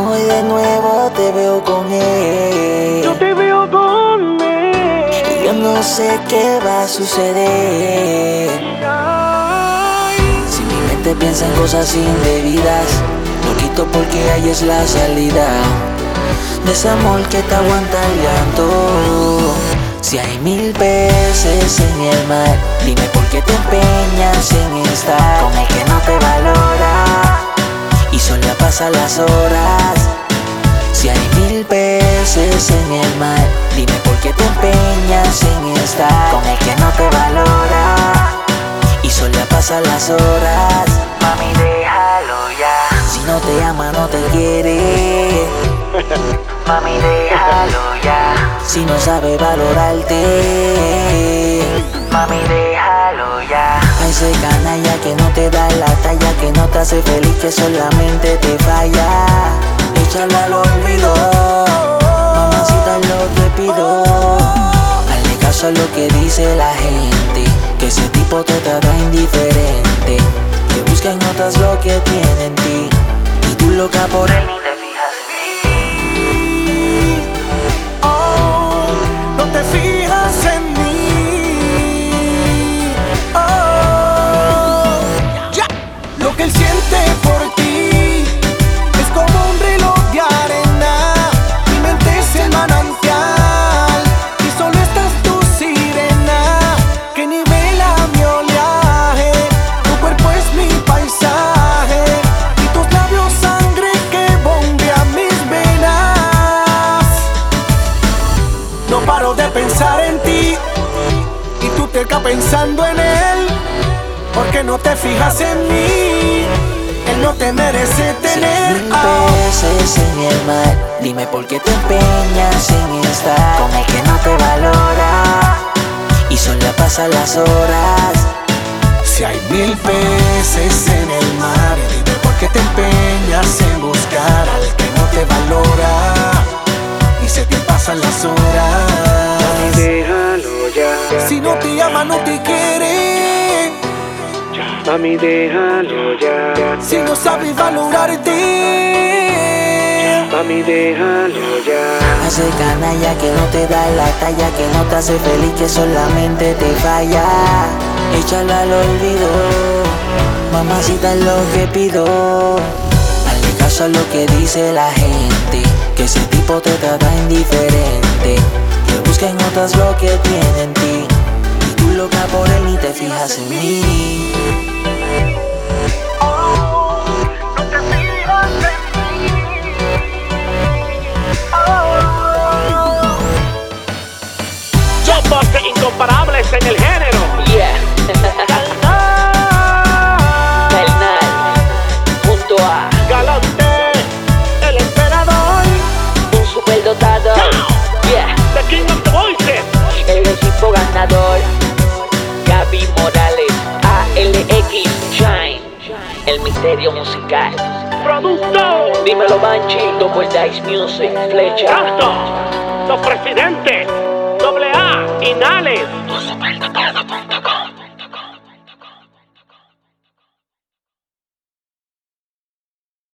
Hoy de nuevo te veo con él. Yo te veo con él. Y yo no sé qué va a suceder. Ay, Si mi mente piensa en cosas indebidas, lo quito porque ahí es la salida. De ese amor que te aguanta el llanto. Si hay mil peces en el mar, dime por qué te empeñas en estar pasan las horas. Si hay mil peces en el mar, dime por qué te empeñas en estar con el que no te valora y solo pasan las horas. Mami, déjalo ya. Si no te ama, no te quiere. Mami, déjalo ya. Si no sabe valorarte. Mami, déjalo ya. A ese canalla que no te da la talla, que no te hace feliz, que solamente te falla. Échala al olvido. Mamacita, lo que pido. Hazle caso a lo que dice la gente. Que ese tipo te trata indiferente. Que busca en otras lo que tiene en ti. Y tú loca por él. Pensar en ti y tú te quedas pensando en él. Porque no te fijas en mí, él no te merece tener. Ah. peces en el mar, dime por qué te empeñas en estar con el que no te valora y solo pasan las horas. Si hay mil peces en el mar, dime por qué te empeñas en buscar al que no te valora y se te pasan las horas. No te ama, no te quiere. mami, déjalo ya, Si no sabes valorarte. mami, déjalo ya. A ese canalla que no te da la talla, que no te hace feliz, que solamente te falla. Échalo al olvido, mamacita es lo que pido. Hazle caso a lo que dice la gente, que ese tipo te trata indiferente. Que busca en otras lo que tiene en ti. Tú loca por él ni te fijas en mí. Dos voces incomparables en el el misterio musical. Producto, Dímelo Banchi, Double Dice Music, Flecha. Canto, los presidentes, doble A, Inales,